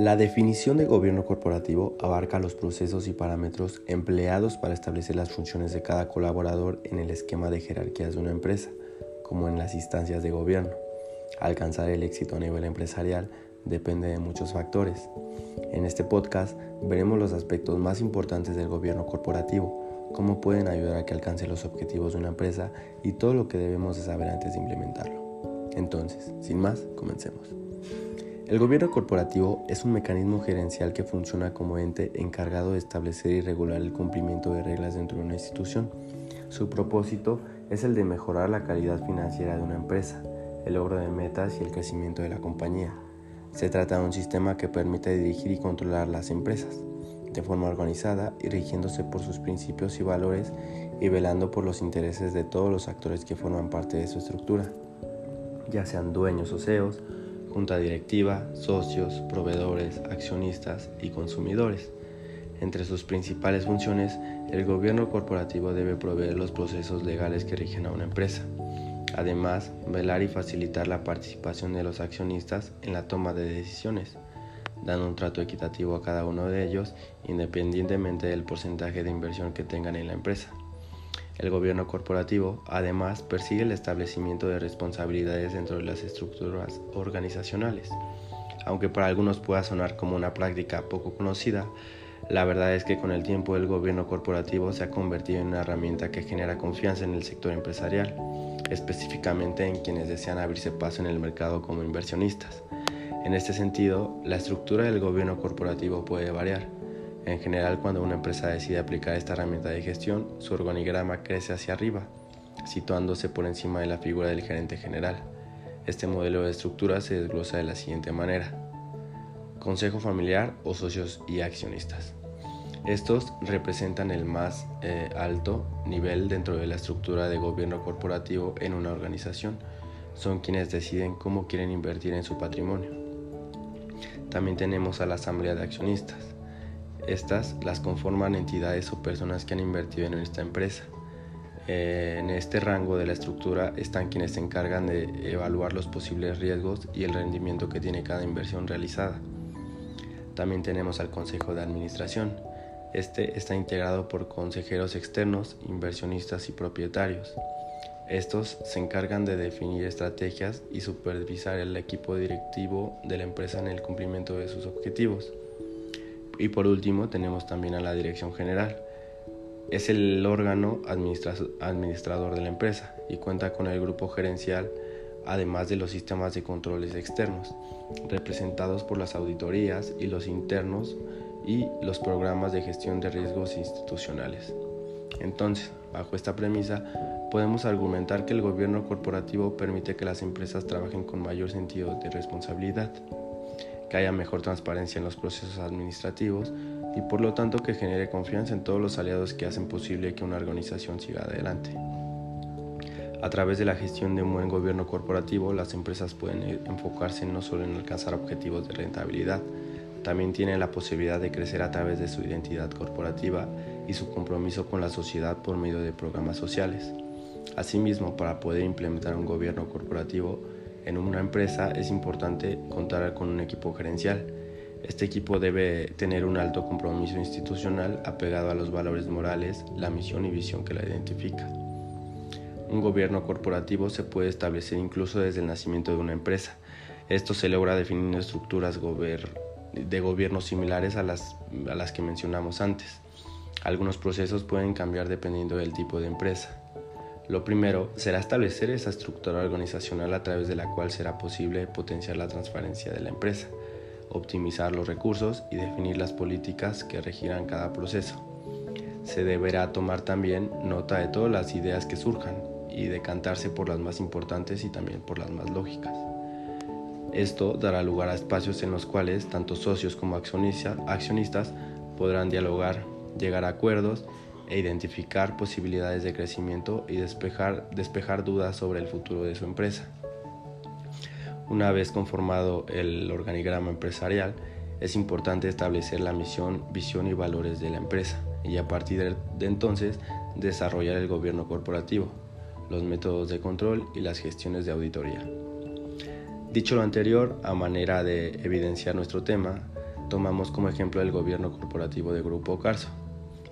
La definición de gobierno corporativo abarca los procesos y parámetros empleados para establecer las funciones de cada colaborador en el esquema de jerarquías de una empresa, como en las instancias de gobierno. Alcanzar el éxito a nivel empresarial depende de muchos factores. En este podcast veremos los aspectos más importantes del gobierno corporativo, cómo pueden ayudar a que alcance los objetivos de una empresa y todo lo que debemos de saber antes de implementarlo. Entonces, sin más, comencemos. El gobierno corporativo es un mecanismo gerencial que funciona como ente encargado de establecer y regular el cumplimiento de reglas dentro de una institución. Su propósito es el de mejorar la calidad financiera de una empresa, el logro de metas y el crecimiento de la compañía. Se trata de un sistema que permite dirigir y controlar las empresas de forma organizada y rigiéndose por sus principios y valores y velando por los intereses de todos los actores que forman parte de su estructura, ya sean dueños o CEOs, junta directiva, socios, proveedores, accionistas y consumidores. Entre sus principales funciones, el gobierno corporativo debe proveer los procesos legales que rigen a una empresa. Además, velar y facilitar la participación de los accionistas en la toma de decisiones, dando un trato equitativo a cada uno de ellos independientemente del porcentaje de inversión que tengan en la empresa. El gobierno corporativo, además, persigue el establecimiento de responsabilidades dentro de las estructuras organizacionales. Aunque para algunos pueda sonar como una práctica poco conocida, la verdad es que con el tiempo el gobierno corporativo se ha convertido en una herramienta que genera confianza en el sector empresarial, específicamente en quienes desean abrirse paso en el mercado como inversionistas. En este sentido, la estructura del gobierno corporativo puede variar en general, cuando una empresa decide aplicar esta herramienta de gestión, su organigrama crece hacia arriba, situándose por encima de la figura del gerente general. Este modelo de estructura se desglosa de la siguiente manera. Consejo familiar o socios y accionistas. Estos representan el más eh, alto nivel dentro de la estructura de gobierno corporativo en una organización. Son quienes deciden cómo quieren invertir en su patrimonio. También tenemos a la asamblea de accionistas. Estas las conforman entidades o personas que han invertido en esta empresa. Eh, en este rango de la estructura están quienes se encargan de evaluar los posibles riesgos y el rendimiento que tiene cada inversión realizada. También tenemos al Consejo de Administración. Este está integrado por consejeros externos, inversionistas y propietarios. Estos se encargan de definir estrategias y supervisar el equipo directivo de la empresa en el cumplimiento de sus objetivos. Y por último tenemos también a la dirección general. Es el órgano administrador de la empresa y cuenta con el grupo gerencial, además de los sistemas de controles externos, representados por las auditorías y los internos y los programas de gestión de riesgos institucionales. Entonces, bajo esta premisa, podemos argumentar que el gobierno corporativo permite que las empresas trabajen con mayor sentido de responsabilidad que haya mejor transparencia en los procesos administrativos y por lo tanto que genere confianza en todos los aliados que hacen posible que una organización siga adelante. A través de la gestión de un buen gobierno corporativo, las empresas pueden enfocarse no solo en alcanzar objetivos de rentabilidad, también tienen la posibilidad de crecer a través de su identidad corporativa y su compromiso con la sociedad por medio de programas sociales. Asimismo, para poder implementar un gobierno corporativo, en una empresa es importante contar con un equipo gerencial. Este equipo debe tener un alto compromiso institucional apegado a los valores morales, la misión y visión que la identifica. Un gobierno corporativo se puede establecer incluso desde el nacimiento de una empresa. Esto se logra definiendo estructuras de gobierno similares a las, a las que mencionamos antes. Algunos procesos pueden cambiar dependiendo del tipo de empresa. Lo primero será establecer esa estructura organizacional a través de la cual será posible potenciar la transparencia de la empresa, optimizar los recursos y definir las políticas que regirán cada proceso. Se deberá tomar también nota de todas las ideas que surjan y decantarse por las más importantes y también por las más lógicas. Esto dará lugar a espacios en los cuales tanto socios como accionistas podrán dialogar, llegar a acuerdos e identificar posibilidades de crecimiento y despejar, despejar dudas sobre el futuro de su empresa. Una vez conformado el organigrama empresarial, es importante establecer la misión, visión y valores de la empresa y a partir de entonces desarrollar el gobierno corporativo, los métodos de control y las gestiones de auditoría. Dicho lo anterior, a manera de evidenciar nuestro tema, tomamos como ejemplo el gobierno corporativo de Grupo Carso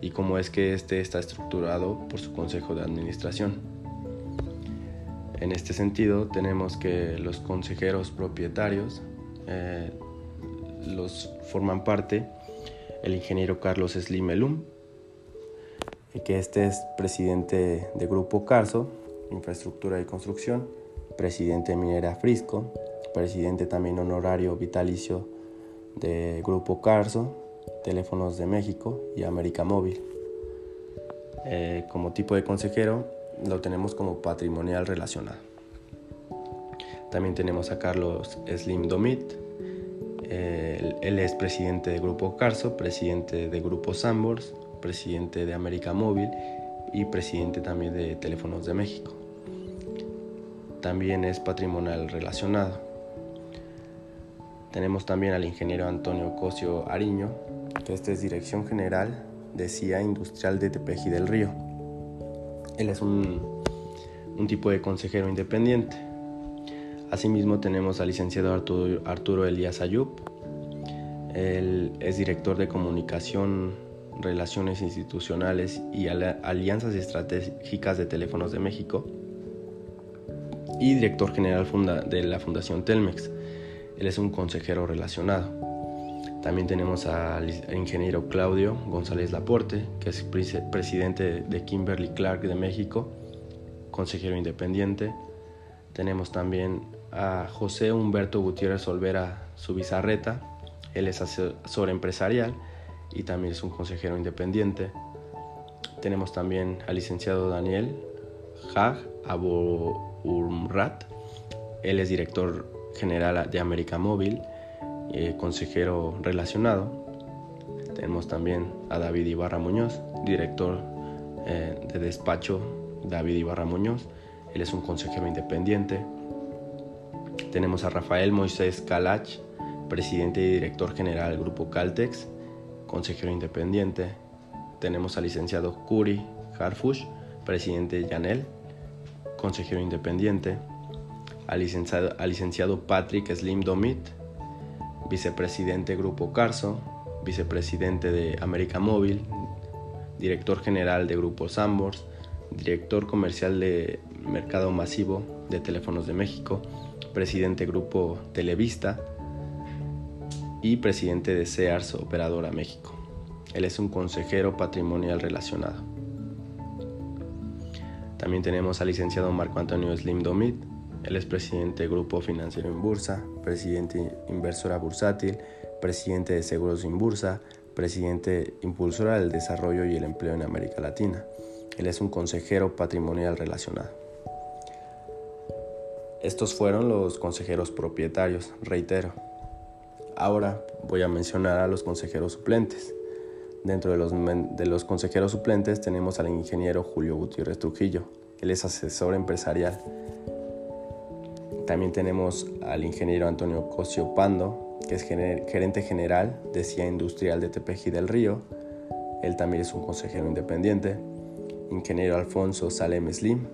y cómo es que este está estructurado por su consejo de administración. En este sentido, tenemos que los consejeros propietarios eh, los forman parte el ingeniero Carlos Slim Elum, que este es presidente de Grupo Carso, Infraestructura y Construcción, presidente de Minera Frisco, presidente también honorario vitalicio de Grupo Carso, Teléfonos de México y América Móvil. Eh, como tipo de consejero lo tenemos como patrimonial relacionado. También tenemos a Carlos Slim Domit, él, es presidente de Grupo Carso, presidente de Grupo Sambors, presidente de América Móvil y presidente también de Teléfonos de México. También es patrimonial relacionado. Tenemos también al ingeniero Antonio Cosio Ariño, que este es dirección general de CIA Industrial de Tepeji del Río. Él es un, un tipo de consejero independiente. Asimismo tenemos al licenciado Arturo, Arturo Elías Ayub. Él es director de comunicación, relaciones institucionales y alianzas estratégicas de Teléfonos de México y director general de la Fundación Telmex. Él es un consejero relacionado. También tenemos al ingeniero Claudio González Laporte, que es presidente de Kimberly Clark de México, consejero independiente. Tenemos también a José Humberto Gutiérrez Olvera Subizarreta, él es asesor empresarial y también es un consejero independiente. Tenemos también al licenciado Daniel Hag Abu Urmrat, él es director general de América Móvil, eh, consejero relacionado. Tenemos también a David Ibarra Muñoz, director eh, de despacho David Ibarra Muñoz, él es un consejero independiente. Tenemos a Rafael Moisés Calach, presidente y director general del Grupo Caltex, consejero independiente. Tenemos al licenciado Curi Harfush, presidente Yanel, consejero independiente. Licenciado, al licenciado Patrick Slim Domit, vicepresidente Grupo Carso, vicepresidente de América Móvil, director general de Grupo Sambors, director comercial de Mercado Masivo de Teléfonos de México, presidente Grupo Televista y presidente de Sears Operadora México. Él es un consejero patrimonial relacionado. También tenemos al licenciado Marco Antonio Slim Domit. Él es presidente de Grupo Financiero en Bursa, presidente Inversora Bursátil, presidente de Seguros en Bursa, presidente impulsora del desarrollo y el empleo en América Latina. Él es un consejero patrimonial relacionado. Estos fueron los consejeros propietarios, reitero. Ahora voy a mencionar a los consejeros suplentes. Dentro de los, de los consejeros suplentes tenemos al ingeniero Julio Gutiérrez Trujillo. Él es asesor empresarial. También tenemos al ingeniero Antonio Cosio Pando, que es gerente general de CIA Industrial de Tepeji del Río. Él también es un consejero independiente. Ingeniero Alfonso Salem Slim,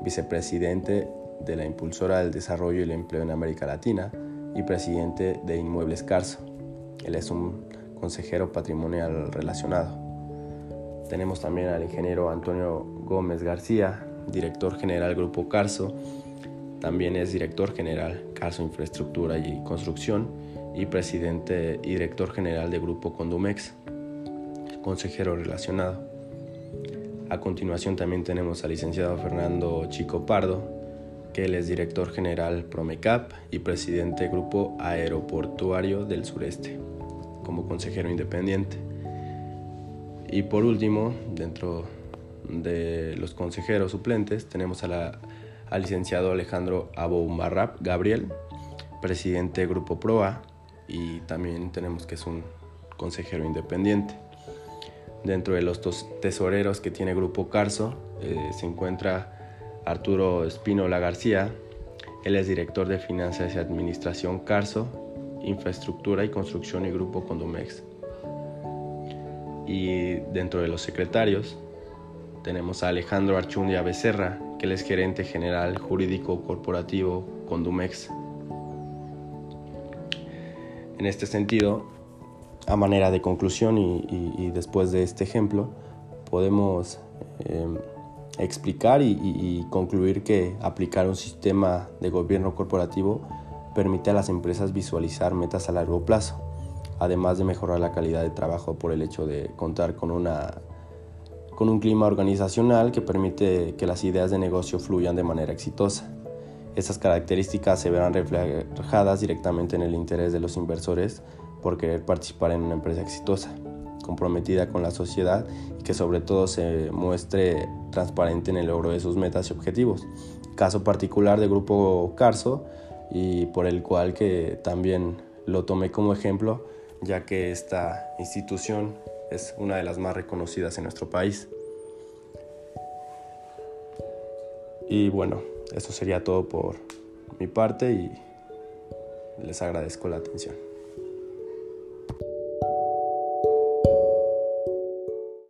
vicepresidente de la Impulsora del Desarrollo y el Empleo en América Latina y presidente de Inmuebles Carso. Él es un consejero patrimonial relacionado. Tenemos también al ingeniero Antonio Gómez García, director general Grupo Carso. También es director general Carso Infraestructura y Construcción y presidente y director general de Grupo Condumex, consejero relacionado. A continuación también tenemos al licenciado Fernando Chico Pardo, que él es director general Promecap y presidente Grupo Aeroportuario del Sureste, como consejero independiente. Y por último, dentro de los consejeros suplentes, tenemos al licenciado Alejandro Aboumarrap Gabriel, presidente Grupo Proa, y también tenemos que es un consejero independiente. Dentro de los tesoreros que tiene Grupo Carso eh, se encuentra Arturo Espínola García. Él es director de Finanzas y Administración Carso, Infraestructura y Construcción y Grupo Condumex. Y dentro de los secretarios tenemos a Alejandro Archundia Becerra, él es gerente general jurídico corporativo Condumex. En este sentido, a manera de conclusión y, después de este ejemplo, podemos em, explicar y, concluir que aplicar un sistema de gobierno corporativo permite a las empresas visualizar metas a largo plazo, además de mejorar la calidad de trabajo por el hecho de contar con, una, con un clima organizacional que permite que las ideas de negocio fluyan de manera exitosa. Estas características se verán reflejadas directamente en el interés de los inversores por querer participar en una empresa exitosa, comprometida con la sociedad y que sobre todo se muestre transparente en el logro de sus metas y objetivos. Caso particular del grupo Carso y por el cual que también lo tomé como ejemplo, ya que esta institución es una de las más reconocidas en nuestro país. Y bueno, eso sería todo por mi parte y les agradezco la atención.